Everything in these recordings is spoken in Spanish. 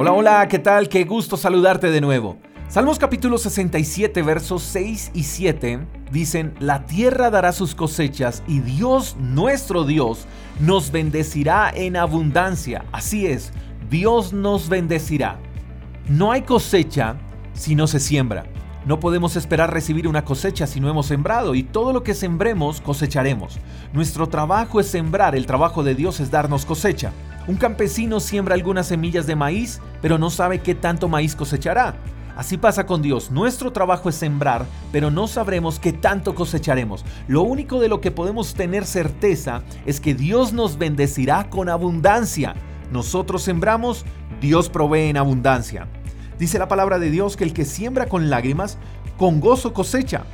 Hola, hola, ¿qué tal? Qué gusto saludarte de nuevo. Salmos capítulo 67, versos 6 y 7 dicen, La tierra dará sus cosechas y Dios, nuestro Dios, nos bendecirá en abundancia. Así es, Dios nos bendecirá. No hay cosecha si no se siembra. No podemos esperar recibir una cosecha si no hemos sembrado y todo lo que sembremos cosecharemos. Nuestro trabajo es sembrar, el trabajo de Dios es darnos cosecha. Un campesino siembra algunas semillas de maíz, pero no sabe qué tanto maíz cosechará. Así pasa con Dios. Nuestro trabajo es sembrar, pero no sabremos qué tanto cosecharemos. Lo único de lo que podemos tener certeza es que Dios nos bendecirá con abundancia. Nosotros sembramos, Dios provee en abundancia. Dice la palabra de Dios que el que siembra con lágrimas, con gozo cosecha.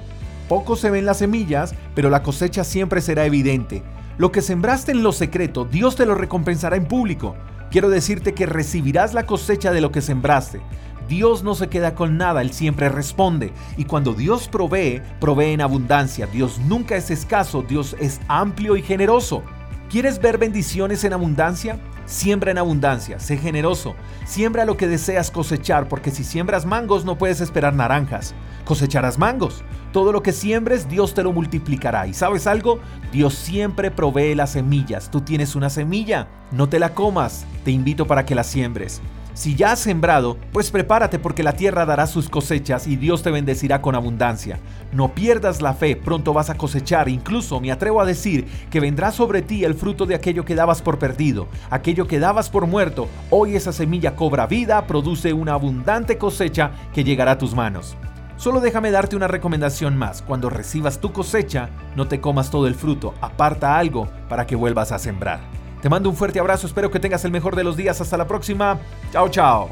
Poco se ven las semillas, pero la cosecha siempre será evidente. Lo que sembraste en lo secreto, Dios te lo recompensará en público. Quiero decirte que recibirás la cosecha de lo que sembraste. Dios no se queda con nada, Él siempre responde. Y cuando Dios provee, provee en abundancia. Dios nunca es escaso, Dios es amplio y generoso. ¿Quieres ver bendiciones en abundancia? Siembra en abundancia, sé generoso, siembra lo que deseas cosechar, porque si siembras mangos no puedes esperar naranjas, cosecharás mangos. Todo lo que siembres, Dios te lo multiplicará. ¿Y sabes algo? Dios siempre provee las semillas. Tú tienes una semilla, no te la comas, te invito para que la siembres. Si ya has sembrado, pues prepárate porque la tierra dará sus cosechas y Dios te bendecirá con abundancia. No pierdas la fe, pronto vas a cosechar, incluso me atrevo a decir que vendrá sobre ti el fruto de aquello que dabas por perdido, aquello que dabas por muerto. Hoy esa semilla cobra vida, produce una abundante cosecha que llegará a tus manos. Solo déjame darte una recomendación más. Cuando recibas tu cosecha, no te comas todo el fruto, aparta algo para que vuelvas a sembrar. Te mando un fuerte abrazo, espero que tengas el mejor de los días. Hasta la próxima. Chao, chao.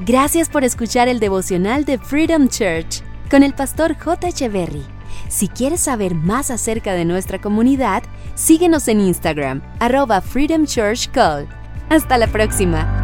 Gracias por escuchar el devocional de Freedom Church con el pastor J. Echeverry. Si quieres saber más acerca de nuestra comunidad, síguenos en Instagram, arroba Freedom Church Call. Hasta la próxima.